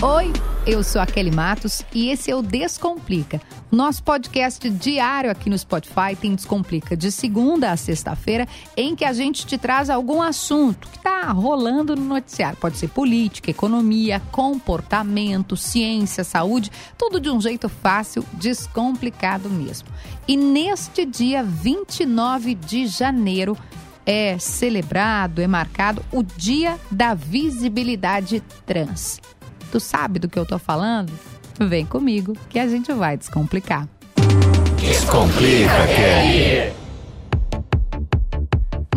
Oi, eu sou a Kelly Matos e esse é o Descomplica. Nosso podcast diário aqui no Spotify tem Descomplica de segunda a sexta-feira, em que a gente te traz algum assunto que está rolando no noticiário. Pode ser política, economia, comportamento, ciência, saúde, tudo de um jeito fácil, descomplicado mesmo. E neste dia 29 de janeiro, é celebrado, é marcado o Dia da Visibilidade Trans. Tu sabe do que eu tô falando? Vem comigo que a gente vai descomplicar. Descomplica, Kelly.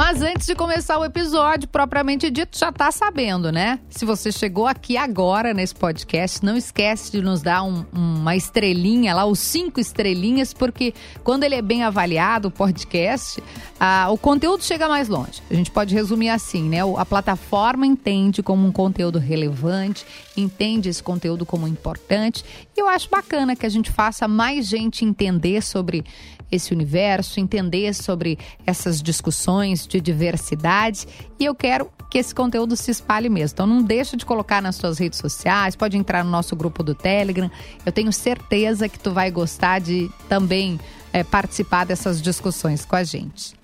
Mas antes de começar o episódio, propriamente dito, já tá sabendo, né? Se você chegou aqui agora nesse podcast, não esquece de nos dar um, uma estrelinha lá, os cinco estrelinhas, porque quando ele é bem avaliado, o podcast, ah, o conteúdo chega mais longe. A gente pode resumir assim, né? A plataforma entende como um conteúdo relevante, entende esse conteúdo como importante. E eu acho bacana que a gente faça mais gente entender sobre esse universo, entender sobre essas discussões de diversidade. E eu quero que esse conteúdo se espalhe mesmo. Então não deixa de colocar nas suas redes sociais, pode entrar no nosso grupo do Telegram. Eu tenho certeza que tu vai gostar de também é, participar dessas discussões com a gente.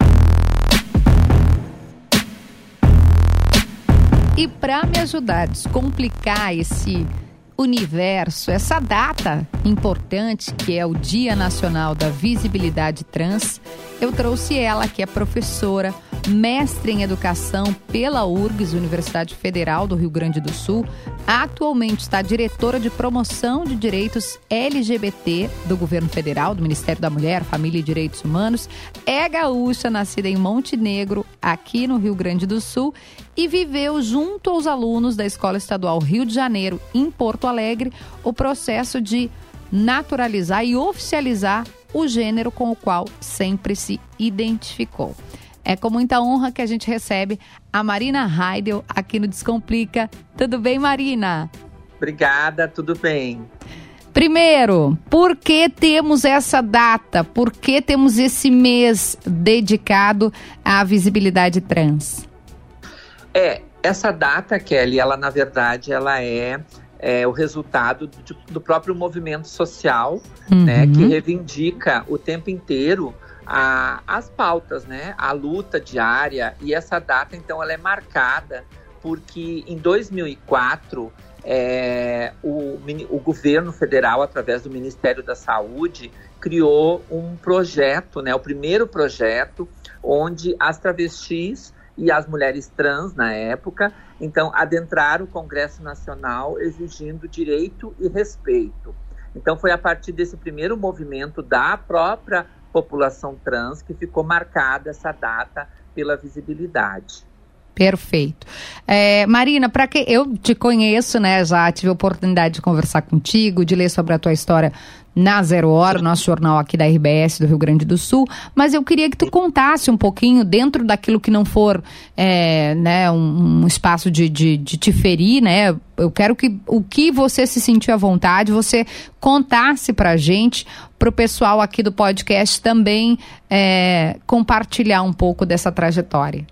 E para me ajudar a descomplicar esse universo, essa data importante que é o Dia Nacional da Visibilidade Trans, eu trouxe ela, que é professora, mestre em educação pela URGS, Universidade Federal do Rio Grande do Sul. Atualmente está diretora de promoção de direitos LGBT do governo federal, do Ministério da Mulher, Família e Direitos Humanos. É gaúcha, nascida em Montenegro, aqui no Rio Grande do Sul, e viveu junto aos alunos da Escola Estadual Rio de Janeiro, em Porto Alegre, o processo de naturalizar e oficializar o gênero com o qual sempre se identificou. É com muita honra que a gente recebe a Marina Heidel aqui no Descomplica. Tudo bem, Marina? Obrigada, tudo bem. Primeiro, por que temos essa data? Por que temos esse mês dedicado à visibilidade trans? É, essa data, Kelly, ela na verdade ela é é, o resultado do, do, próprio movimento social, uhum. né, que reivindica o tempo inteiro a, as pautas, né, a luta diária. E essa data, então, ela é marcada porque em 2004 é, o, o governo federal, através do Ministério da Saúde, criou um projeto, né, o primeiro projeto, onde as travestis e as mulheres trans na época, então adentraram o Congresso Nacional exigindo direito e respeito. Então foi a partir desse primeiro movimento da própria população trans que ficou marcada essa data pela visibilidade. Perfeito. É, Marina, para que eu te conheço, né? Já tive a oportunidade de conversar contigo, de ler sobre a tua história na Zero Hora, nosso jornal aqui da RBS do Rio Grande do Sul, mas eu queria que tu contasse um pouquinho, dentro daquilo que não for é, né, um, um espaço de, de, de, te ferir, né? Eu quero que o que você se sentiu à vontade, você contasse pra gente, pro pessoal aqui do podcast também é, compartilhar um pouco dessa trajetória.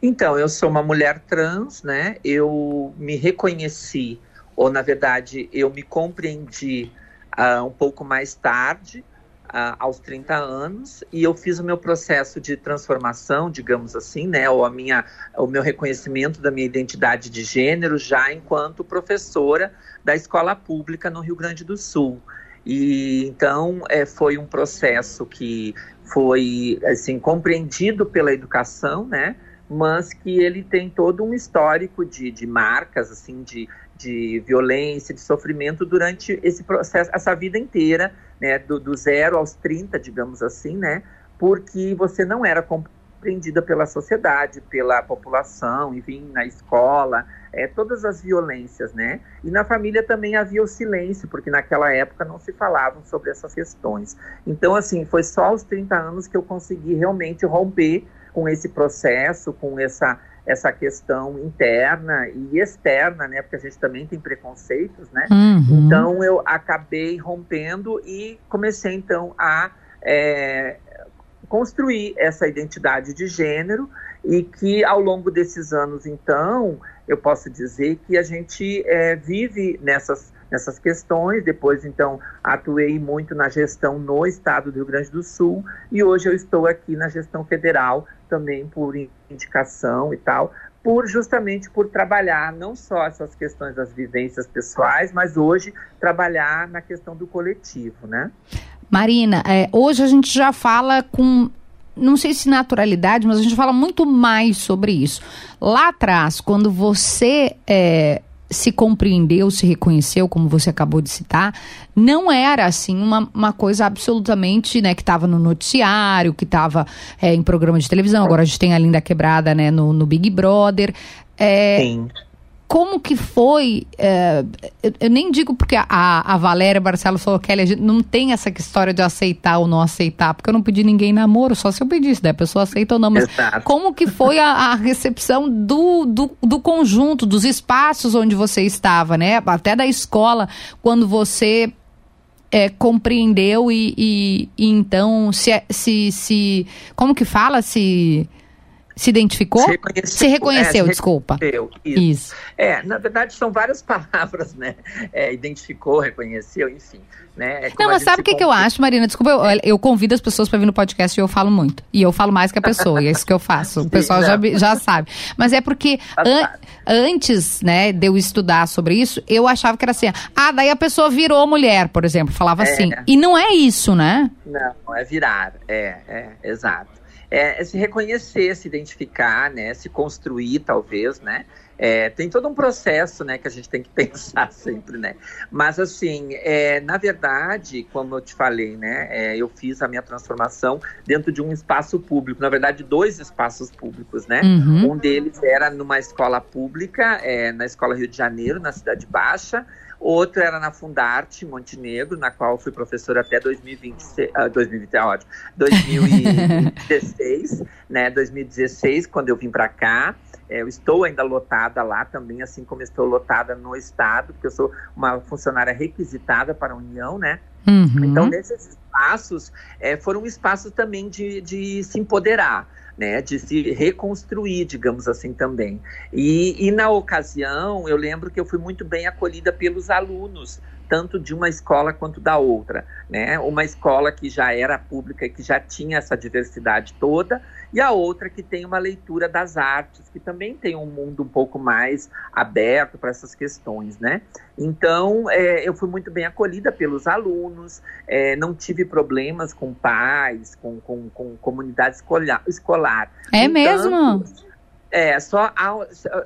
Então, eu sou uma mulher trans, né? Eu me reconheci, ou na verdade, eu me compreendi uh, um pouco mais tarde, uh, aos 30 anos, e eu fiz o meu processo de transformação, digamos assim, né? Ou a minha, o meu reconhecimento da minha identidade de gênero já enquanto professora da escola pública no Rio Grande do Sul. E então é, foi um processo que foi assim compreendido pela educação, né? Mas que ele tem todo um histórico de, de marcas, assim, de, de violência, de sofrimento durante esse processo, essa vida inteira, né, do, do zero aos 30, digamos assim, né, porque você não era compreendida pela sociedade, pela população, enfim, na escola, é, todas as violências, né, e na família também havia o silêncio, porque naquela época não se falavam sobre essas questões. Então, assim, foi só aos 30 anos que eu consegui realmente romper com esse processo, com essa, essa questão interna e externa, né? Porque a gente também tem preconceitos, né? Uhum. Então eu acabei rompendo e comecei então a é, construir essa identidade de gênero e que ao longo desses anos, então, eu posso dizer que a gente é, vive nessas nessas questões. Depois, então, atuei muito na gestão no estado do Rio Grande do Sul e hoje eu estou aqui na gestão federal também por indicação e tal, por justamente por trabalhar não só essas questões das vivências pessoais, mas hoje trabalhar na questão do coletivo, né? Marina, é, hoje a gente já fala com não sei se naturalidade, mas a gente fala muito mais sobre isso. Lá atrás, quando você é, se compreendeu, se reconheceu, como você acabou de citar, não era assim uma, uma coisa absolutamente, né, que estava no noticiário, que estava é, em programa de televisão. Agora a gente tem a Linda Quebrada, né, no, no Big Brother. É, Sim como que foi? É, eu, eu, nem digo porque a, a Valéria Barcelos falou que a gente não tem essa história de aceitar ou não aceitar, porque eu não pedi ninguém namoro, só se eu pedisse, né? A pessoa aceita ou não. Mas Exato. como que foi a, a recepção do, do, do, conjunto, dos espaços onde você estava, né? Até da escola, quando você é, compreendeu e, e, e, então se, se, se. Como que fala? Se se identificou? Se reconheceu, se reconheceu é, desculpa. Reconheceu, isso. isso. É, na verdade são várias palavras, né? É, identificou, reconheceu, enfim. Né? É não, mas sabe o que, que eu acho, Marina? Desculpa, eu, eu convido as pessoas para vir no podcast e eu falo muito. E eu falo mais que a pessoa, e é isso que eu faço. O pessoal já, já sabe. Mas é porque tá an antes, né, de eu estudar sobre isso, eu achava que era assim, ah, daí a pessoa virou mulher, por exemplo, falava é. assim. E não é isso, né? Não, é virar. É, é, exato é, é, se reconhecer, se identificar, né, se construir, talvez, né. É, tem todo um processo, né, que a gente tem que pensar sempre, né. Mas assim, é, na verdade, como eu te falei, né, é, eu fiz a minha transformação dentro de um espaço público, na verdade, dois espaços públicos, né. Uhum. Um deles era numa escola pública, é, na Escola Rio de Janeiro, na Cidade Baixa. Outro era na Fundarte, Montenegro, na qual fui professora até 2020, uh, 2020 é ótimo, 2016, né, 2016, quando eu vim para cá. É, eu estou ainda lotada lá também, assim como estou lotada no Estado, porque eu sou uma funcionária requisitada para a União, né? Uhum. Então, nesses espaços, é, foram espaços também de, de se empoderar né, de se reconstruir, digamos assim também. E, e na ocasião, eu lembro que eu fui muito bem acolhida pelos alunos, tanto de uma escola quanto da outra, né? Uma escola que já era pública e que já tinha essa diversidade toda, e a outra que tem uma leitura das artes, que também tem um mundo um pouco mais aberto para essas questões, né? Então, é, eu fui muito bem acolhida pelos alunos, é, não tive problemas com pais, com, com, com comunidade escolar. escolar. É no mesmo? Entanto, é, só,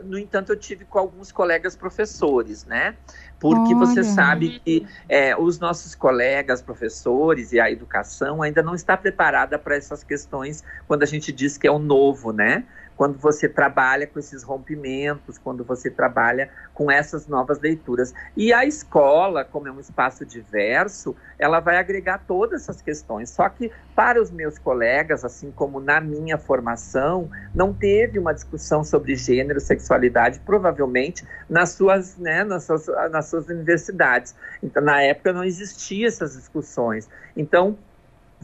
no entanto, eu tive com alguns colegas professores, né? Porque Olha. você sabe que é, os nossos colegas, professores e a educação ainda não está preparada para essas questões quando a gente diz que é o novo, né? Quando você trabalha com esses rompimentos, quando você trabalha com essas novas leituras. E a escola, como é um espaço diverso, ela vai agregar todas essas questões. Só que para os meus colegas, assim como na minha formação, não teve uma discussão sobre gênero, sexualidade, provavelmente nas suas, né, nas suas, nas suas universidades. Então, na época não existiam essas discussões. Então,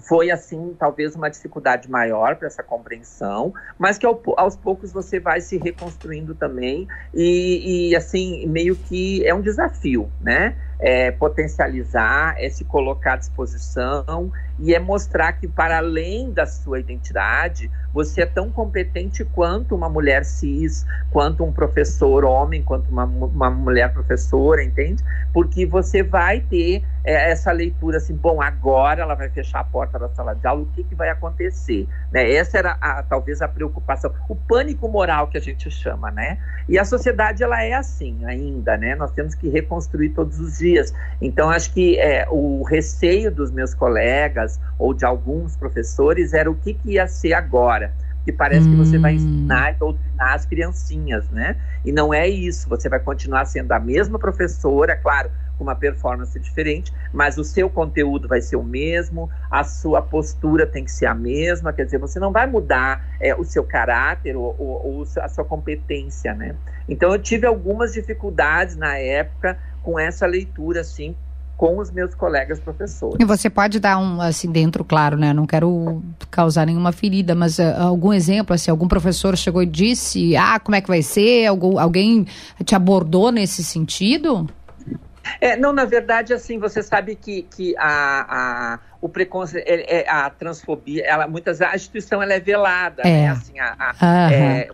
foi assim talvez uma dificuldade maior para essa compreensão, mas que ao, aos poucos você vai se reconstruindo também e, e, assim meio que é um desafio, né? É potencializar, é se colocar à disposição e é mostrar que para além da sua identidade você é tão competente quanto uma mulher cis, quanto um professor homem, quanto uma, uma mulher professora, entende? Porque você vai ter é, essa leitura assim, bom, agora ela vai fechar a porta da sala de aula, o que, que vai acontecer? Né? Essa era a, talvez a preocupação, o pânico moral que a gente chama, né? E a sociedade ela é assim ainda, né? Nós temos que reconstruir todos os dias. Então acho que é, o receio dos meus colegas ou de alguns professores era o que, que ia ser agora. Que parece hum. que você vai hum. ensinar e doutrinar as criancinhas, né? E não é isso. Você vai continuar sendo a mesma professora, claro, com uma performance diferente, mas o seu conteúdo vai ser o mesmo, a sua postura tem que ser a mesma, quer dizer, você não vai mudar é, o seu caráter ou, ou, ou, a sua competência, né? Então eu tive algumas dificuldades na época com essa leitura, assim, com os meus colegas professores. E você pode dar um, assim, dentro, claro, né? Não quero causar nenhuma ferida, mas uh, algum exemplo, assim, algum professor chegou e disse, ah, como é que vai ser? Algum, alguém te abordou nesse sentido? É, não, na verdade, assim, você sabe que, que a, a, o preconceito, é, a transfobia, ela, muitas a instituição ela é velada, é. né? Assim, a, a, uhum. é,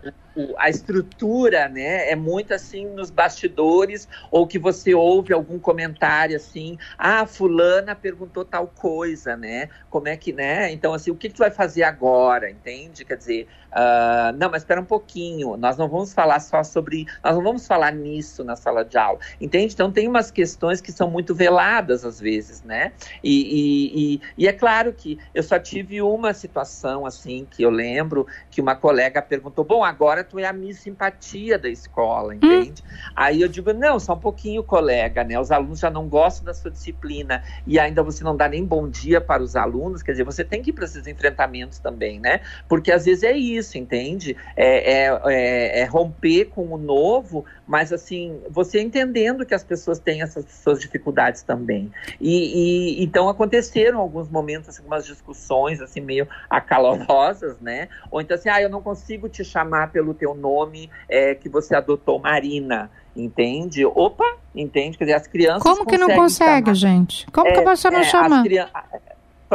a estrutura, né, é muito assim nos bastidores, ou que você ouve algum comentário assim, ah, fulana perguntou tal coisa, né, como é que, né, então assim, o que, que tu vai fazer agora, entende? Quer dizer, uh, não, mas espera um pouquinho, nós não vamos falar só sobre, nós não vamos falar nisso na sala de aula, entende? Então tem umas questões que são muito veladas às vezes, né, e, e, e, e é claro que eu só tive uma situação assim, que eu lembro, que uma colega perguntou, bom, agora tu é a minha simpatia da escola, entende? Hum. Aí eu digo, não, só um pouquinho, colega, né? Os alunos já não gostam da sua disciplina e ainda você não dá nem bom dia para os alunos, quer dizer, você tem que ir para esses enfrentamentos também, né? Porque às vezes é isso, entende? É, é, é, é romper com o novo, mas assim, você entendendo que as pessoas têm essas suas dificuldades também. E, e então aconteceram alguns momentos, assim, algumas discussões assim meio acalorosas, né? Ou então assim, ah, eu não consigo te chamar pelo teu nome é, que você adotou, Marina entende? Opa, entende? Quer dizer, as crianças. Como que não consegue, chamar. gente? Como é, que pessoa não é, chama?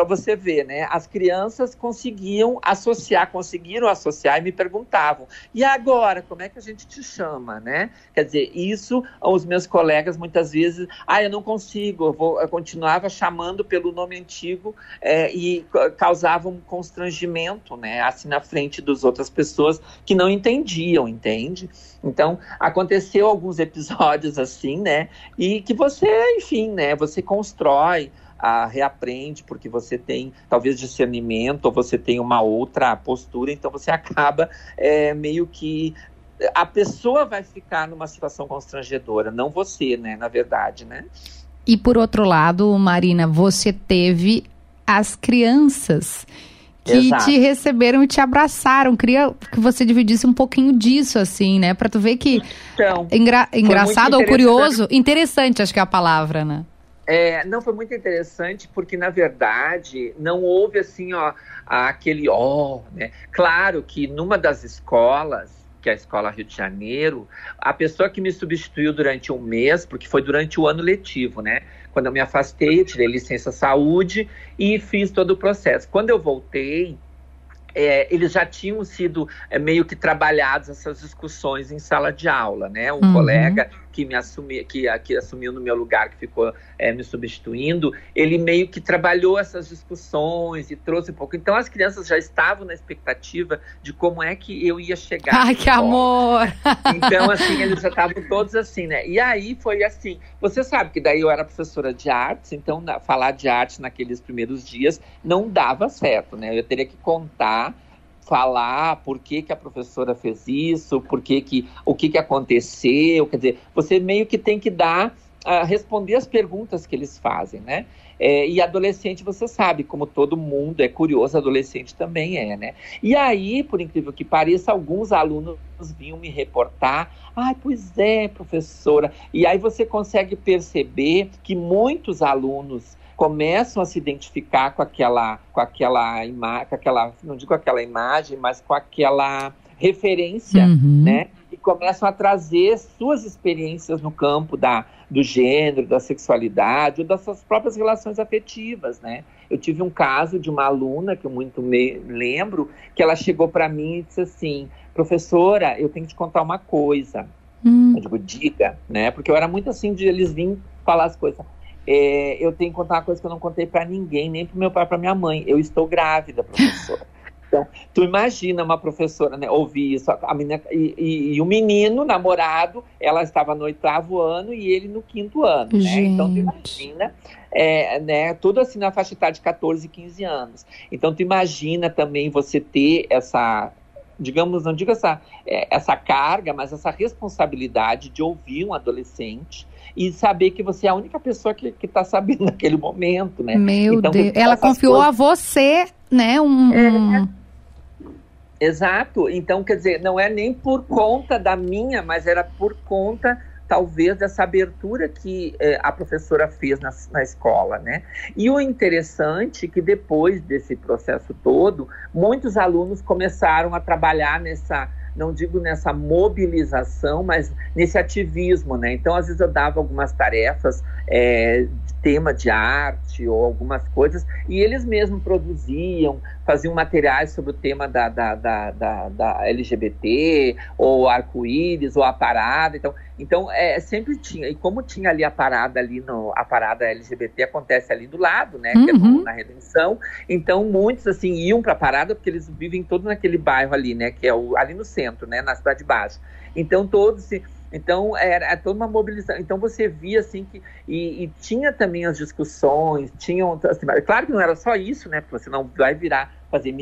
Para você ver, né? As crianças conseguiam associar, conseguiram associar e me perguntavam: e agora, como é que a gente te chama, né? Quer dizer, isso os meus colegas muitas vezes, ah, eu não consigo, eu, vou, eu continuava chamando pelo nome antigo é, e causava um constrangimento, né? Assim na frente das outras pessoas que não entendiam, entende? Então, aconteceu alguns episódios assim, né? E que você, enfim, né? Você constrói a reaprende, porque você tem talvez discernimento, ou você tem uma outra postura, então você acaba é, meio que a pessoa vai ficar numa situação constrangedora, não você, né, na verdade, né? E por outro lado, Marina, você teve as crianças que Exato. te receberam e te abraçaram. Queria que você dividisse um pouquinho disso, assim, né? Para tu ver que então, engra engraçado ou curioso, interessante, acho que é a palavra, né? É, não, foi muito interessante porque, na verdade, não houve assim, ó, aquele ó, né? Claro que numa das escolas, que é a Escola Rio de Janeiro, a pessoa que me substituiu durante um mês, porque foi durante o ano letivo, né? Quando eu me afastei, eu tirei licença saúde e fiz todo o processo. Quando eu voltei, é, eles já tinham sido é, meio que trabalhados essas discussões em sala de aula, né? Um uhum. colega que me assumiu, que, que assumiu no meu lugar, que ficou é, me substituindo, ele meio que trabalhou essas discussões e trouxe um pouco. Então as crianças já estavam na expectativa de como é que eu ia chegar. Ai, que amor! Então, assim, eles já estavam todos assim, né? E aí foi assim. Você sabe que daí eu era professora de artes, então na, falar de arte naqueles primeiros dias não dava certo, né? Eu teria que contar falar por que, que a professora fez isso, por que que, o que, que aconteceu, quer dizer, você meio que tem que dar, uh, responder as perguntas que eles fazem, né? É, e adolescente, você sabe, como todo mundo é curioso, adolescente também é, né? E aí, por incrível que pareça, alguns alunos vinham me reportar. Ai, pois é, professora. E aí você consegue perceber que muitos alunos começam a se identificar com aquela, com aquela imagem, com aquela, não digo aquela imagem, mas com aquela referência, uhum. né? E começam a trazer suas experiências no campo da, do gênero, da sexualidade, ou das suas próprias relações afetivas, né? Eu tive um caso de uma aluna que eu muito me lembro, que ela chegou para mim e disse assim: professora, eu tenho que te contar uma coisa. Hum. Eu digo, diga, né? Porque eu era muito assim de eles virem falar as coisas. É, eu tenho que contar uma coisa que eu não contei para ninguém, nem para meu pai, para minha mãe. Eu estou grávida, professora. Então, tu imagina uma professora né, ouvir isso, a menina, e, e, e, o menino, namorado, ela estava no oitavo ano e ele no quinto ano, né? Então, tu imagina, é, né, tudo assim na faixa etária de 14, 15 anos. Então, tu imagina também você ter essa, digamos, não digo essa, é, essa carga, mas essa responsabilidade de ouvir um adolescente e saber que você é a única pessoa que está sabendo naquele momento, né? Meu então, Deus, ela confiou coisas... a você, né? Um, é. Exato. Então, quer dizer, não é nem por conta da minha, mas era por conta talvez dessa abertura que eh, a professora fez na, na escola, né? E o interessante é que depois desse processo todo, muitos alunos começaram a trabalhar nessa não digo nessa mobilização, mas nesse ativismo, né? Então, às vezes eu dava algumas tarefas é, de tema de arte ou algumas coisas, e eles mesmos produziam, faziam materiais sobre o tema da, da, da, da, da LGBT, ou arco-íris, ou a parada. Então, então é, sempre tinha, e como tinha ali a parada ali, no, a parada LGBT acontece ali do lado, né? Uhum. Que é no, uhum. na Redenção. Então, muitos assim iam para a parada, porque eles vivem todos naquele bairro ali, né? Que é o, ali no centro, né? Na Cidade Baixa. Então, todos. Assim, então, era, era, toda uma mobilização. Então, você via, assim, que... E, e tinha também as discussões, tinham... Assim, claro que não era só isso, né? Porque você não vai virar fazer,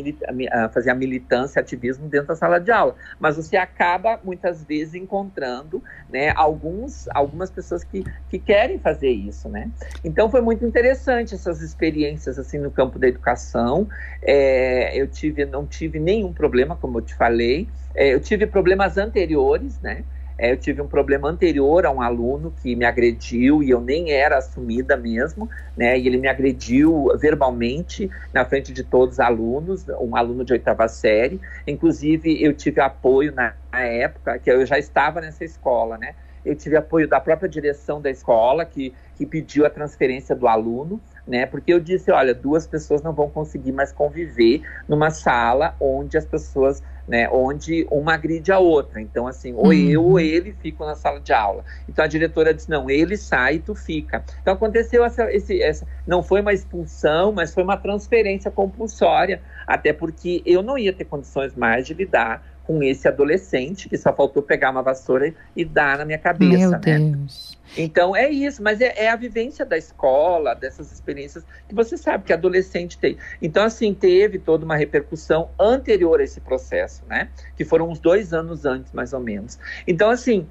fazer a militância, ativismo dentro da sala de aula. Mas você acaba, muitas vezes, encontrando né, alguns, algumas pessoas que, que querem fazer isso, né? Então, foi muito interessante essas experiências, assim, no campo da educação. É, eu tive, não tive nenhum problema, como eu te falei. É, eu tive problemas anteriores, né? É, eu tive um problema anterior a um aluno que me agrediu e eu nem era assumida mesmo, né? E ele me agrediu verbalmente na frente de todos os alunos, um aluno de oitava série. Inclusive, eu tive apoio na, na época, que eu já estava nessa escola, né? Eu tive apoio da própria direção da escola, que, que pediu a transferência do aluno, né? Porque eu disse, olha, duas pessoas não vão conseguir mais conviver numa sala onde as pessoas né, onde uma agride a outra. Então, assim, ou uhum. eu ou ele ficam na sala de aula. Então a diretora disse: não, ele sai e tu fica. Então aconteceu essa, esse, essa. Não foi uma expulsão, mas foi uma transferência compulsória, até porque eu não ia ter condições mais de lidar com esse adolescente que só faltou pegar uma vassoura e dar na minha cabeça, Meu né? Deus. Então é isso, mas é, é, a vivência da escola, dessas experiências que você sabe que adolescente tem. Então, assim, teve toda uma repercussão anterior a esse processo, né? Que foram uns dois anos antes, mais ou menos. Então, assim,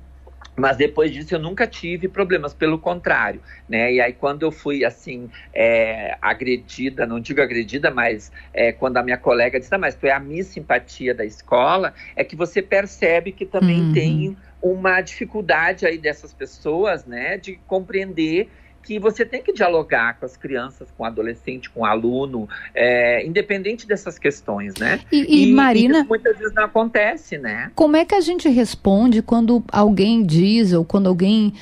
mas depois disso eu nunca tive problemas, pelo contrário, né? E aí quando eu fui assim é, agredida, não digo agredida, mas é, quando a minha colega disse, ah, mas tu é a minha simpatia da escola, é que você percebe que também uhum. tem uma dificuldade aí dessas pessoas, né, de compreender que você tem que dialogar com as crianças, com o adolescente, com o aluno, é, independente dessas questões, né? E, e, e Marina, muitas vezes não acontece, né? Como é que a gente responde quando alguém diz ou quando alguém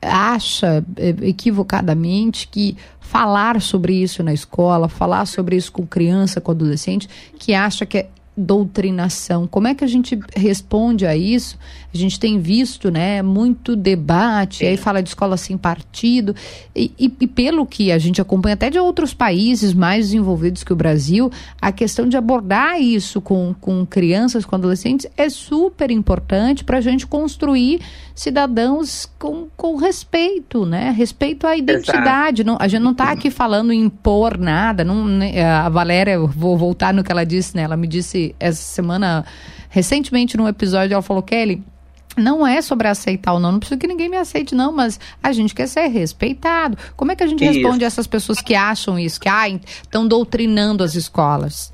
acha é, equivocadamente que falar sobre isso na escola, falar sobre isso com criança, com adolescente, que acha que é doutrinação. Como é que a gente responde a isso? A gente tem visto, né, muito debate, aí fala de escola sem partido, e, e, e, pelo que a gente acompanha até de outros países mais desenvolvidos que o Brasil, a questão de abordar isso com, com crianças, com adolescentes, é super importante para a gente construir cidadãos com, com respeito, né? Respeito à identidade. Não, a gente não está aqui falando em impor nada. Não, né, a Valéria, vou voltar no que ela disse, né? Ela me disse essa semana, recentemente, num episódio, ela falou, Kelly, não é sobre aceitar ou não, não preciso que ninguém me aceite, não, mas a gente quer ser respeitado. Como é que a gente isso. responde a essas pessoas que acham isso, que ah, estão doutrinando as escolas?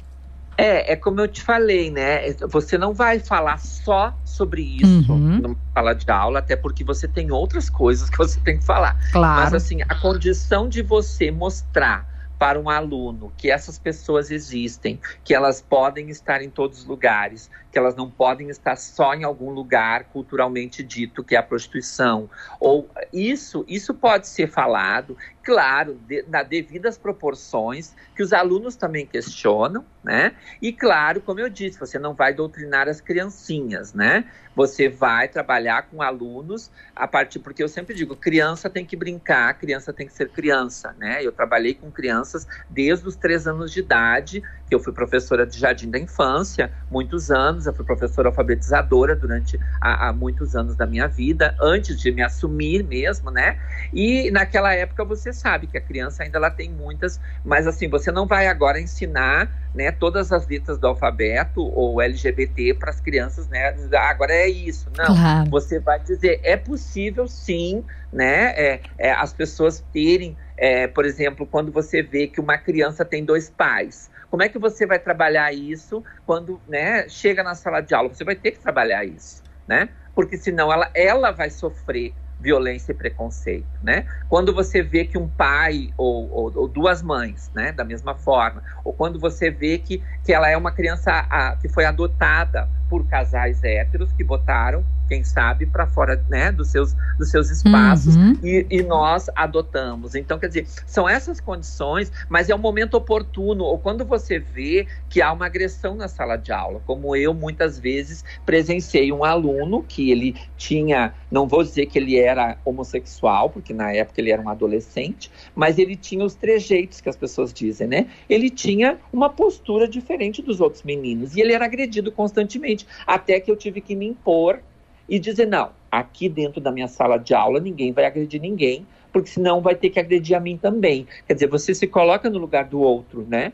É, é como eu te falei, né? Você não vai falar só sobre isso uhum. numa sala de aula, até porque você tem outras coisas que você tem que falar. Claro. Mas assim, a condição de você mostrar para um aluno que essas pessoas existem, que elas podem estar em todos os lugares, que elas não podem estar só em algum lugar culturalmente dito que é a prostituição. Ou isso, isso pode ser falado, claro, de, na devidas proporções, que os alunos também questionam, né? E claro, como eu disse, você não vai doutrinar as criancinhas, né? Você vai trabalhar com alunos a partir, porque eu sempre digo, criança tem que brincar, criança tem que ser criança, né? Eu trabalhei com crianças desde os três anos de idade, eu fui professora de jardim da infância, muitos anos, eu fui professora alfabetizadora durante há, muitos anos da minha vida, antes de me assumir mesmo, né? E naquela época você sabe que a criança ainda ela tem muitas, mas assim, você não vai agora ensinar né, todas as letras do alfabeto ou LGBT para as crianças, né? Ah, agora é isso. Não, claro. você vai dizer, é possível sim, né? É, é, as pessoas terem, é, por exemplo, quando você vê que uma criança tem dois pais. Como é que você vai trabalhar isso quando né, chega na sala de aula? Você vai ter que trabalhar isso, né? Porque senão ela, ela vai sofrer violência e preconceito, né? Quando você vê que um pai ou, ou, ou, duas mães, né, da mesma forma, ou quando você vê que, que ela é uma criança a, que foi adotada por casais héteros que botaram, quem sabe, para fora né, dos, seus, dos seus espaços uhum. e, e, nós adotamos. Então, quer dizer, são essas condições, mas é um momento oportuno, ou quando você vê que há uma agressão na sala de aula, como eu muitas vezes presenciei um aluno que ele tinha, não vou dizer que ele era homossexual, porque na época ele era um adolescente, mas ele tinha os trejeitos que as pessoas dizem, né? Ele tinha uma postura diferente dos outros meninos e ele era agredido constantemente até que eu tive que me impor e dizer: não, aqui dentro da minha sala de aula ninguém vai agredir ninguém, porque senão vai ter que agredir a mim também. Quer dizer, você se coloca no lugar do outro, né?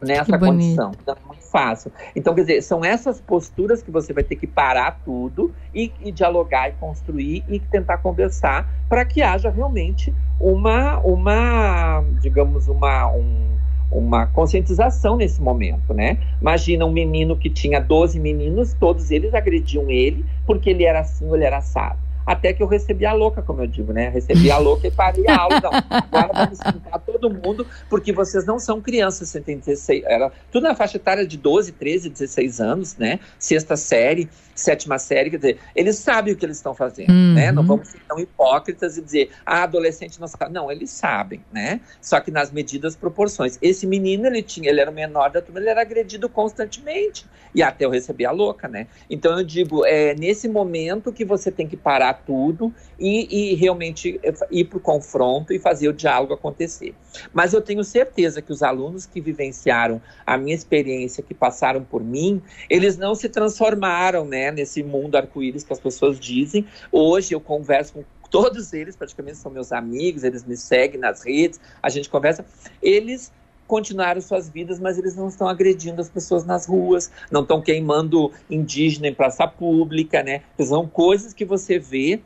Nessa condição. Não é muito fácil. Então, quer dizer, são essas posturas que você vai ter que parar tudo e, e dialogar e construir e tentar conversar para que haja realmente uma, uma digamos, uma, um, uma conscientização nesse momento, né? Imagina um menino que tinha 12 meninos, todos eles agrediam ele porque ele era assim ele era assado. Até que eu recebi a louca, como eu digo, né? Recebi a louca e parei a aula. Então, agora vamos explicar todo mundo, porque vocês não são crianças, você tem 16, era tudo na faixa etária de 12, 13, 16 anos, né? Sexta série sétima série, quer dizer, eles sabem o que eles estão fazendo, uhum. né? Não vamos ser tão hipócritas e dizer, ah, adolescente não sabe. Não, eles sabem, né? Só que nas medidas proporções. Esse menino, ele tinha, ele era o menor da turma, ele era agredido constantemente. E até eu recebi a louca, né? Então eu digo, é nesse momento que você tem que parar tudo e, e realmente é, ir para o confronto e fazer o diálogo acontecer. Mas eu tenho certeza que os alunos que vivenciaram a minha experiência, que passaram por mim, eles não se transformaram? Né, nesse mundo arco-íris que as pessoas dizem. Hoje eu converso com todos eles, praticamente são meus amigos, eles me seguem nas redes, a gente conversa. Eles continuaram suas vidas, mas eles não estão agredindo as pessoas nas ruas, não estão queimando indígena em praça pública, né? São coisas que você vê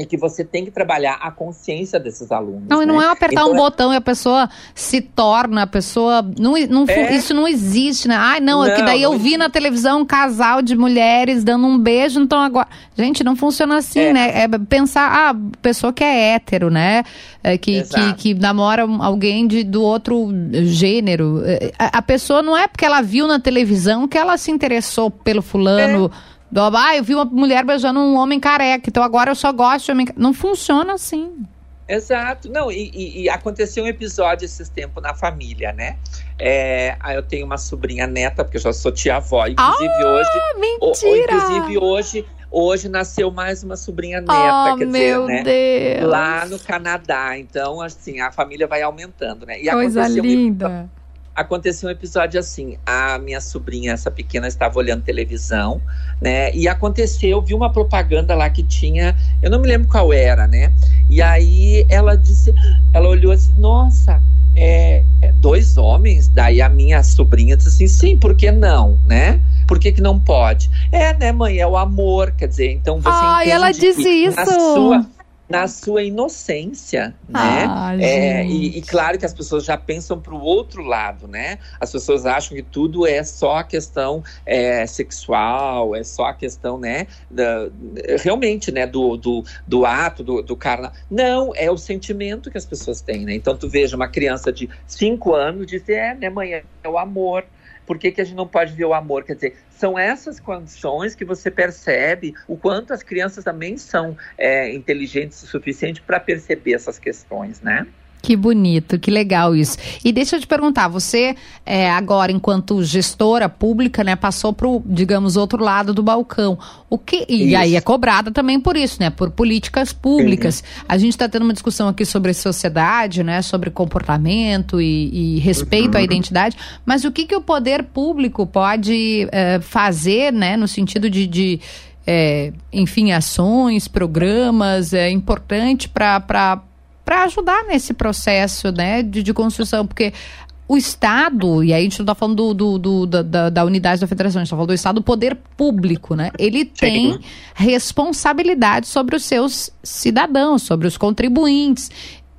e que você tem que trabalhar a consciência desses alunos. Não, né? e não é apertar então, um é... botão e a pessoa se torna, a pessoa. Não, não, é... Isso não existe, né? Ai, não, não é que daí eu vi na televisão um casal de mulheres dando um beijo, então agora. Gente, não funciona assim, é. né? É pensar, ah, pessoa que é hétero, né? É, que, que, que, namora alguém de, do outro gênero. É, a, a, pessoa não é porque ela viu na televisão que ela se interessou pelo fulano é. Do, ah, eu vi uma mulher beijando um homem careca, então agora eu só gosto de homem careca. Não funciona assim. Exato. Não, e, e, e, aconteceu um episódio esses tempos na família, né? É, eu tenho uma sobrinha neta, porque eu já sou tia-avó. Inclusive ah, hoje. Mentira! O, inclusive hoje. Hoje nasceu mais uma sobrinha neta, oh, quer meu dizer, né? Deus. Lá no Canadá. Então, assim, a família vai aumentando, né? E Coisa linda aconteceu um episódio assim. A minha sobrinha, essa pequena, estava olhando televisão, né? E aconteceu, viu uma propaganda lá que tinha, eu não me lembro qual era, né? E aí ela disse, ela olhou assim, nossa, é, é dois homens. Daí a minha sobrinha disse assim, sim, por que não, né? Por que, que não pode? É, né, mãe? É o amor, quer dizer, então você Ai, ela disse isso. Na sua, na sua inocência, né? Ah, é, e, e, claro que as pessoas já pensam para o outro lado, né? As pessoas acham que tudo é só a questão é, sexual, é só a questão, né? Da, realmente, né? Do, do, do ato, do, do carnaval. Não, é o sentimento que as pessoas têm, né? Então tu veja uma criança de cinco anos dizer, é, né, mãe, é o amor. Por que, que a gente não pode ver o amor? Quer dizer, são essas condições que você percebe o quanto as crianças também são é, inteligentes o suficiente para perceber essas questões, né? Que bonito, que legal isso. E deixa eu te perguntar, você é, agora, enquanto gestora pública, né, passou para o, digamos, outro lado do balcão. O que e isso. aí é cobrada também por isso, né, por políticas públicas. Uhum. A gente está tendo uma discussão aqui sobre sociedade, né, sobre comportamento e, e respeito uhum. à identidade. Mas o que que o poder público pode é, fazer, né, no sentido de, de é, enfim, ações, programas, é importante para para ajudar nesse processo né, de, de construção, porque o Estado, e aí a gente não está falando do, do, do, da, da, unidade da federação, a gente está falando do Estado, o poder público, né? Ele tem responsabilidade sobre os seus cidadãos, sobre os contribuintes.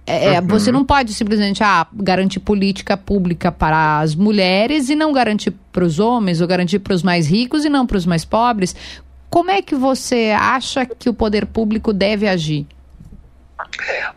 É, é, uhum. Você não pode simplesmente ah, garantir política pública para as mulheres e não garantir para os homens, ou garantir para os mais ricos e não para os mais pobres. Como é que você acha que o poder público deve agir?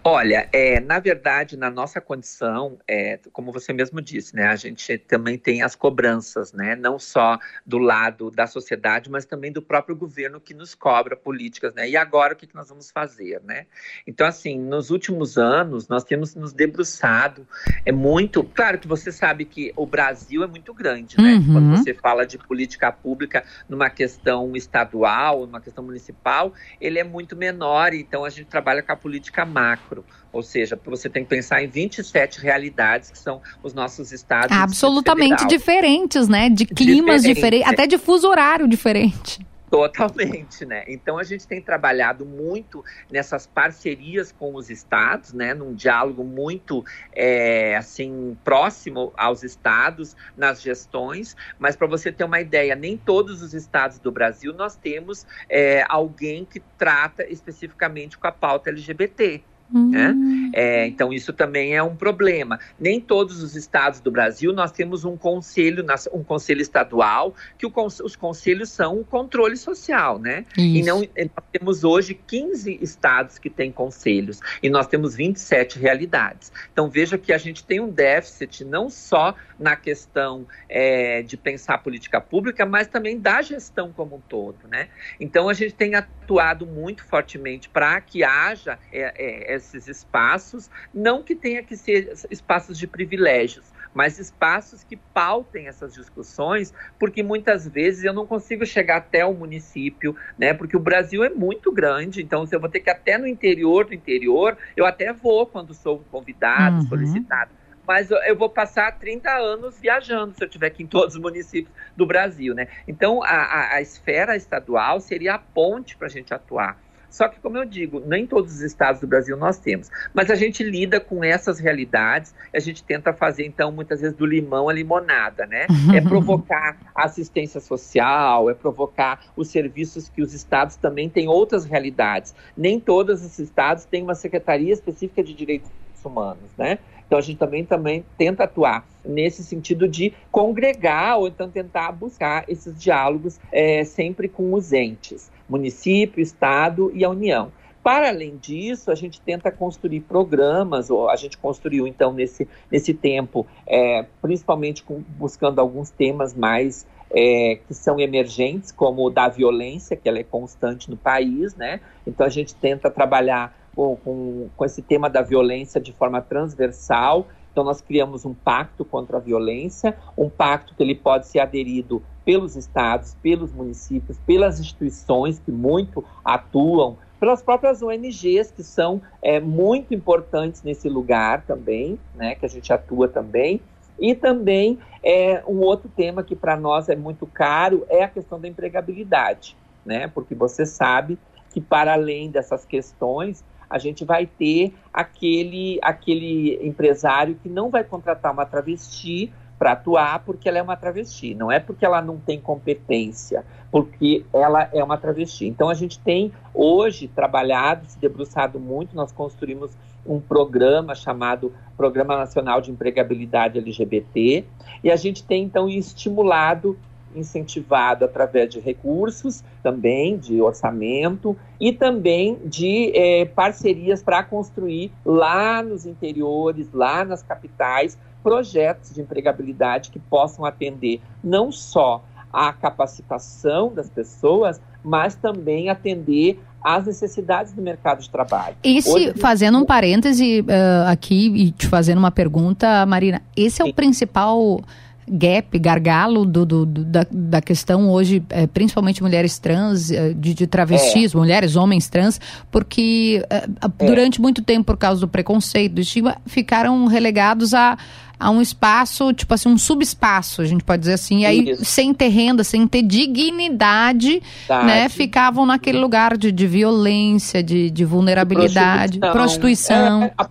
Olha, é, na verdade, na nossa condição, é, como você mesmo disse, né, a gente também tem as cobranças, né, não só do lado da sociedade, mas também do próprio governo que nos cobra políticas, né, e agora o que, que nós vamos fazer, né? Então, assim, nos últimos anos, nós temos nos debruçado, é muito, claro que você sabe que o Brasil é muito grande, né, Uhum. quando você fala de política pública numa questão estadual, numa questão municipal, ele é muito menor, então a gente trabalha com a política macro, ou seja, você tem que pensar em 27 realidades que são os nossos estados. Absolutamente diferentes, né? De climas Diferente. diferentes, até de fuso horário diferente. Totalmente, né? Então a gente tem trabalhado muito nessas parcerias com os estados, né? Num diálogo muito é, assim próximo aos estados nas gestões. Mas para você ter uma ideia, nem todos os estados do Brasil nós temos é, alguém que trata especificamente com a pauta LGBT. Né? Hum. É, então, isso também é um problema. Nem todos os estados do Brasil nós temos um conselho, um conselho estadual, que os conselhos são o controle social, né? E Isso. não, e nós temos hoje 15 estados que têm conselhos e nós temos 27 realidades. Então veja que a gente tem um déficit não só na questão é, de pensar política pública, mas também da gestão como um todo, né? Então a gente tem atuado muito fortemente para que haja é, é, esses espaços, não que tenha que ser espaços de privilégios, mas espaços que pautem essas discussões, porque muitas vezes eu não consigo chegar até o município, né? Porque o Brasil é muito grande, então se eu vou ter que ir até no interior do interior, eu até vou quando sou convidado, Uhum. solicitado. Mas eu- eu vou passar 30 anos viajando se eu tiver ir em todos os municípios do Brasil, né? Então a, a- a esfera estadual seria a ponte para a gente atuar. Só que, como eu digo, nem todos os estados do Brasil nós temos. Mas a gente lida com essas realidades, a gente tenta fazer, então, muitas vezes do limão a limonada, né? É provocar assistência social, é provocar os serviços que os estados também têm outras realidades. Nem todos os estados têm uma secretaria específica de direitos humanos, né? Então a gente também, também tenta atuar nesse sentido de congregar ou então tentar buscar esses diálogos é, sempre com os entes, município, estado e a União. Para além disso, a gente tenta construir programas, ou a gente construiu então nesse, nesse tempo, é, principalmente com, buscando alguns temas mais é, que são emergentes, como o da violência, que ela é constante no país, né? Então a gente tenta trabalhar com, com, com esse tema da violência de forma transversal. Então nós criamos um pacto contra a violência, um pacto que ele pode ser aderido pelos estados, pelos municípios, pelas instituições que muito atuam, pelas próprias ONGs que são é, muito importantes nesse lugar também, né? Que a gente atua também. E também é, um outro tema que para nós é muito caro é a questão da empregabilidade, né? Porque você sabe que para além dessas questões, a gente vai ter aquele, aquele empresário que não vai contratar uma travesti para atuar porque ela é uma travesti, não é porque ela não tem competência, porque ela é uma travesti. Então a gente tem hoje trabalhado, se debruçado muito, nós construímos um programa chamado Programa Nacional de Empregabilidade LGBT, e a gente tem então estimulado incentivado através de recursos também, de orçamento e também de eh, parcerias para construir lá nos interiores, lá nas capitais, projetos de empregabilidade que possam atender não só a capacitação das pessoas, mas também atender às necessidades do mercado de trabalho. Esse, Hoje- fazendo um parêntese uh, aqui e te fazendo uma pergunta, Marina, esse é o Sim. principal gap, gargalo do, do- do- da, da questão hoje, eh, principalmente mulheres trans, eh, de, de travestis, mulheres, homens trans, porque eh, durante muito tempo, por causa do preconceito, do estigma, ficaram relegados a, a um espaço, tipo assim, um subespaço, a gente pode dizer assim, e aí Isso. sem ter renda, sem ter dignidade, né, ficavam naquele lugar de, de violência, de, de vulnerabilidade, prostituição. É, a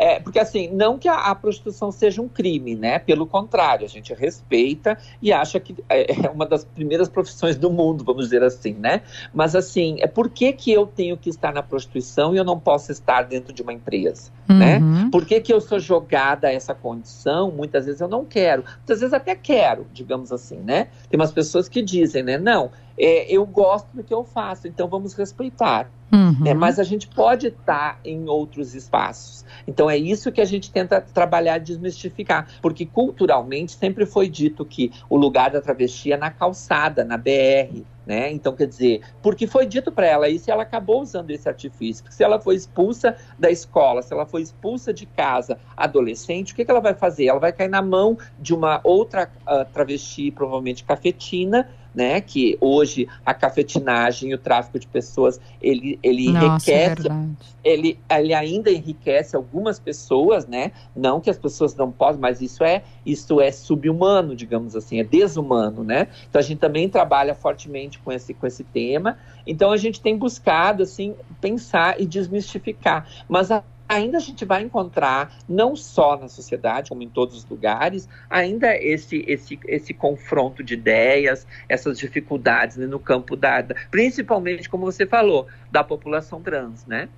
é, porque assim, não que a, a prostituição seja um crime, né? Pelo contrário, a gente respeita e acha que é é uma das primeiras profissões do mundo, vamos dizer assim, né? Mas assim, é por que, que eu tenho que estar na prostituição e eu não posso estar dentro de uma empresa? né? Uhum. Por que, que eu sou jogada a essa condição? Muitas vezes eu não quero. Muitas vezes até quero, digamos assim, né? Tem umas pessoas que dizem, né? Não, é, eu gosto do que eu faço, então vamos respeitar. Uhum. É, mas a gente pode estar em outros espaços. Então é isso que a gente tenta trabalhar desmistificar, porque culturalmente sempre foi dito que o lugar da travesti é na calçada, na BR. Né? Então, quer dizer, porque foi dito para ela isso e ela acabou usando esse artifício. Porque se ela foi expulsa da escola, se ela foi expulsa de casa adolescente, o que, que ela vai fazer? Ela vai cair na mão de uma outra uh, travesti, provavelmente cafetina, né? Que hoje a cafetinagem e o tráfico de pessoas ele, ele Nossa, é enriquece, é ele, ele ainda enriquece algumas pessoas, né? Não que as pessoas não possam, mas isso é isso é subhumano, digamos assim, é desumano, né? Então a gente também trabalha fortemente com esse com esse tema. Então a gente tem buscado assim pensar e desmistificar, mas a ainda a gente vai encontrar, não só na sociedade, como em todos os lugares, ainda esse, esse, esse confronto de ideias, essas dificuldades né, no campo da, principalmente, como você falou, da população trans, né?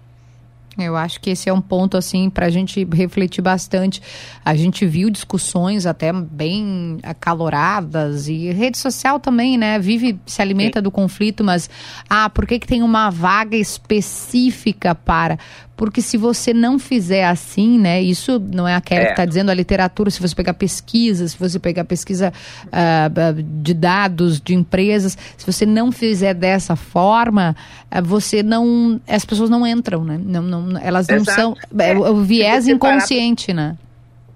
Eu acho que esse é um ponto assim para a gente refletir bastante. A gente viu discussões até bem acaloradas e rede social também, né? Vive se alimenta do conflito, mas ah, por que, que tem uma vaga específica para? Porque se você não fizer assim, né? Isso não é a Kelly é. que está dizendo a literatura. Se você pegar pesquisa, se você pegar pesquisa uh, de dados de empresas, se você não fizer dessa forma, uh, você não, as pessoas não entram, né? Não, não, elas não Exato. são é, o viés inconsciente, parar... né?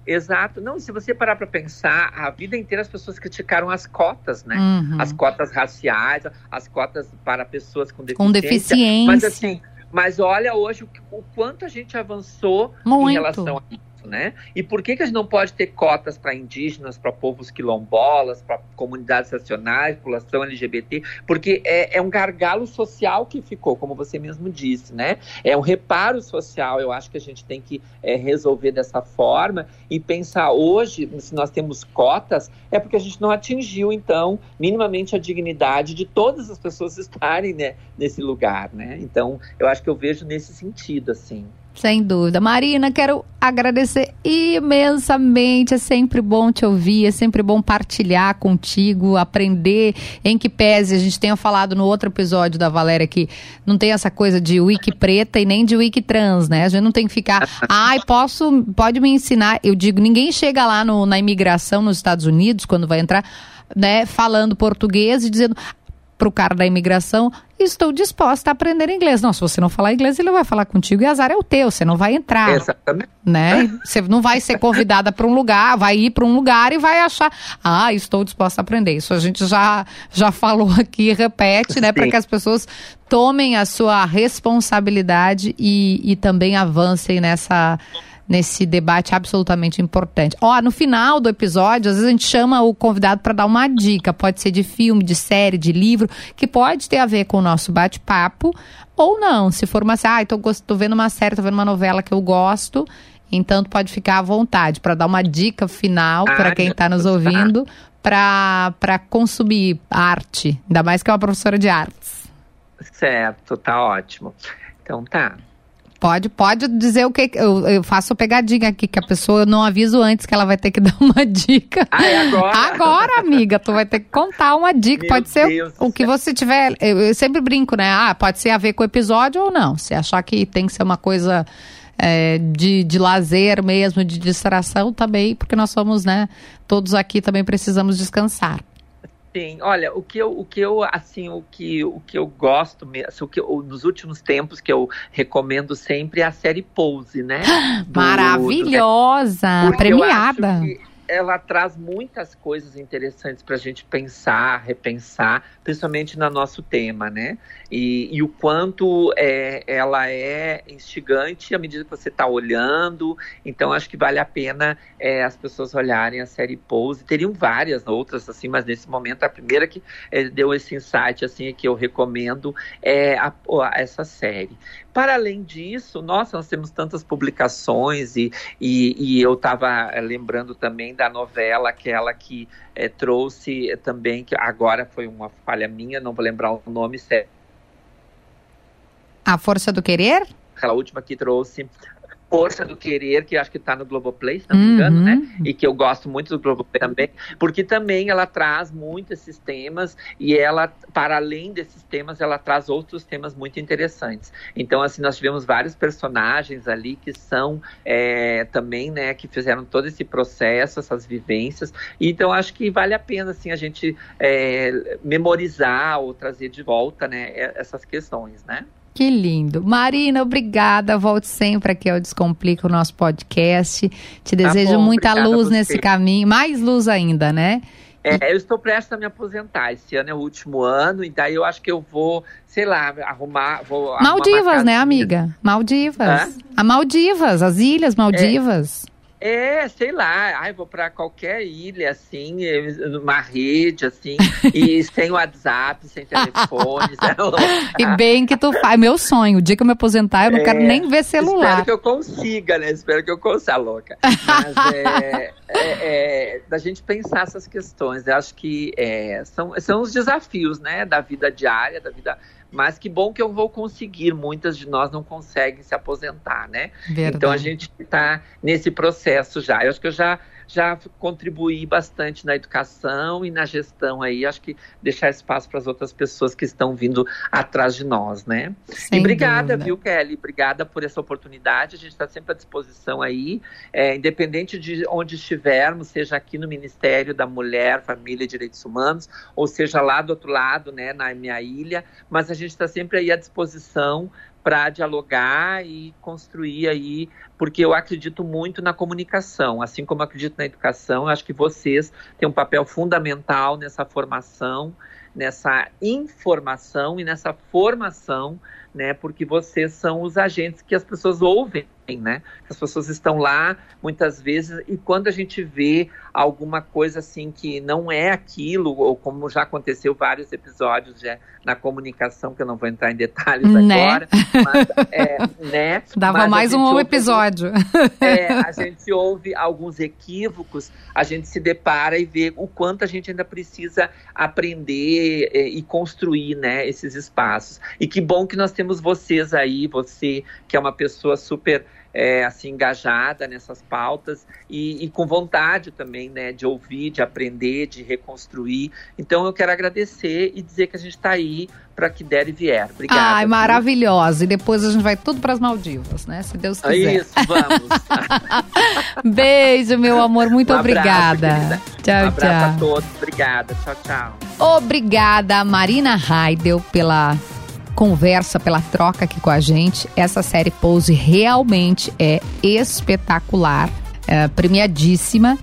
Exato. Não, se você parar para pensar, a vida inteira as pessoas criticaram as cotas, né? Uhum. As cotas raciais, as cotas para pessoas com deficiência. Com deficiência. Mas assim, mas olha hoje o, o quanto a gente avançou Muito. em relação a né? E por que, que a gente não pode ter cotas para indígenas, para povos quilombolas, para comunidades nacionais, população LGBT? Porque é, é, um gargalo social que ficou, como você mesmo disse, né? É um reparo social, eu acho que a gente tem que é, resolver dessa forma e pensar hoje, se nós temos cotas, é porque a gente não atingiu, então, minimamente a dignidade de todas as pessoas estarem né, nesse lugar, né? Então, eu acho que eu vejo nesse sentido, assim. Sem dúvida. Marina, quero agradecer imensamente. É sempre bom te ouvir, é sempre bom partilhar contigo, aprender em que pese. A gente tenha falado no outro episódio da Valéria que não tem essa coisa de wiki preta e nem de wiki trans, né? A gente não tem que ficar, ai, posso, pode me ensinar. Eu digo, ninguém chega lá no, na imigração nos Estados Unidos, quando vai entrar, né, falando português e dizendo, para o cara da imigração, estou disposta a aprender inglês. Não, se você não falar inglês, ele vai falar contigo e azar é o teu, você não vai entrar. Exatamente. Né? Você não vai ser convidada para um lugar, vai ir para um lugar e vai achar, ah, estou disposta a aprender. Isso a gente já, já falou aqui, repete, né? Para que as pessoas tomem a sua responsabilidade e, e também avancem nessa nesse debate absolutamente importante. Ó, no final do episódio, às vezes a gente chama o convidado para dar uma dica, pode ser de filme, de série, de livro, que pode ter a ver com o nosso bate-papo ou não. Se for uma, ah, tô, tô vendo uma série, tô vendo uma novela que eu gosto, então pode ficar à vontade para dar uma dica final ah, para quem está nos ouvindo para consumir arte, ainda mais que é uma professora de artes. Certo, tá ótimo. Então tá. Pode, pode dizer o que. Eu, eu faço pegadinha aqui, que a pessoa eu não aviso antes que ela vai ter que dar uma dica. Ah, é agora? Agora, amiga, tu vai ter que contar uma dica. Meu pode ser Deus o, o que você tiver. Eu, eu, sempre brinco, né? Ah, pode ser a ver com o episódio ou não. Se achar que tem que ser uma coisa. É, de, de lazer mesmo, de distração também, porque nós somos, né? Todos aqui também precisamos descansar. Sim, olha, o que eu, o que eu assim, o que, o que eu gosto mesmo, assim, o que eu, nos últimos tempos que eu recomendo sempre é a série Pose, né? Do, Maravilhosa, do, premiada ela traz muitas coisas interessantes para a gente pensar, repensar, principalmente no nosso tema, né? E, e o quanto é, ela é instigante à medida que você está olhando. Então, acho que vale a pena é, as pessoas olharem a série Pose. Teriam várias outras, assim, mas nesse momento a primeira que é, deu esse insight, assim, que eu recomendo é a, essa série. Para além disso, nossa, nós temos tantas publicações e, e, e eu estava é, lembrando também da novela, aquela que é, trouxe também, que agora foi uma falha minha, não vou lembrar o nome certo. A Força do Querer? Aquela última que trouxe Força do Querer, que acho que está no Globoplay, se não me engano, né? Uhum. E que eu gosto muito do Globoplay também, porque também ela traz muito esses temas e ela, para além desses temas, ela traz outros temas muito interessantes. Então, assim, nós tivemos vários personagens ali que são é, também, né, que fizeram todo esse processo, essas vivências. Então, acho que vale a pena, assim, a gente é, memorizar ou trazer de volta, né, essas questões, né? Que lindo. Marina, obrigada. Volte sempre aqui ao Descomplica, o nosso podcast. Te desejo Tá bom, muita luz nesse caminho, mais luz ainda, né? É, eu estou prestes a me aposentar. Esse ano é o último ano, e daí eu acho que eu vou, sei lá, arrumar. Vou arrumar Maldivas, né, casinha. amiga? Maldivas. Hã? A Maldivas, as Ilhas Maldivas. É, sei lá, ai, vou para qualquer ilha, assim, numa rede, assim, e sem WhatsApp, sem telefone. E bem que tu faz. Meu sonho, o dia que eu me aposentar, eu não É, quero nem ver Espero celular. que eu consiga, né? Espero que eu consiga, louca. Mas é, é, é, da gente pensar essas questões. Eu acho que é, são, são os desafios, né? Da vida diária, da vida. Mas que bom que eu vou conseguir. Muitas de nós não conseguem se aposentar, né? Verdade. Então a gente está nesse processo já. Eu acho que eu já, já contribuí bastante na educação e na gestão aí. Acho que deixar espaço para as outras pessoas que estão vindo atrás de nós, né? Sem e obrigada, dúvida. viu, Kelly? Obrigada por essa oportunidade. A gente está sempre à disposição aí, é, independente de onde estivermos, seja aqui no Ministério da Mulher, Família e Direitos Humanos, ou seja lá do outro lado, né, na minha ilha. Mas a gente está sempre aí à disposição para dialogar e construir aí, porque eu acredito muito na comunicação, assim como acredito na educação, acho que vocês têm um papel fundamental nessa formação, nessa informação e nessa formação, né? Porque vocês são os agentes que as pessoas ouvem, né? As pessoas estão lá muitas vezes e quando a gente vê alguma coisa assim que não é aquilo, ou como já aconteceu vários episódios já na comunicação, que eu não vou entrar em detalhes Né? agora, mas, é, né? Dava Mas mais um ouve episódio. é, a gente ouve alguns equívocos, a gente se depara e vê o quanto a gente ainda precisa aprender é, e construir né, esses espaços. E que bom que nós temos vocês aí, você que é uma pessoa super é, assim engajada nessas pautas e, e com vontade também né, de ouvir, de aprender, de reconstruir. Então eu quero agradecer e dizer que a gente está aí para que der e vier. Obrigada. Ai, viu? maravilhosa. E depois a gente vai tudo para as Maldivas, né? Se Deus É quiser. isso, vamos. Beijo, meu amor. Muito Um abraço, obrigada. querida. Tchau, um abraço a tchau. todos. Obrigada. Tchau, tchau. Obrigada, Marina Heidel, pela conversa, pela troca aqui com a gente. Essa série Pose realmente é espetacular, é premiadíssima.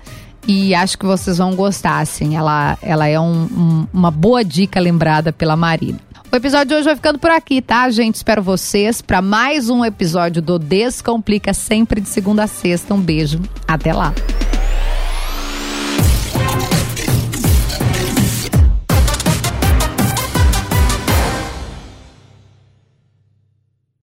E acho que vocês vão gostar, assim. Ela, ela é um- um- uma boa dica lembrada pela Marina. O episódio de hoje vai ficando por aqui, tá, gente? Espero vocês para mais um episódio do Descomplica, sempre de segunda a sexta. Um beijo. Até lá.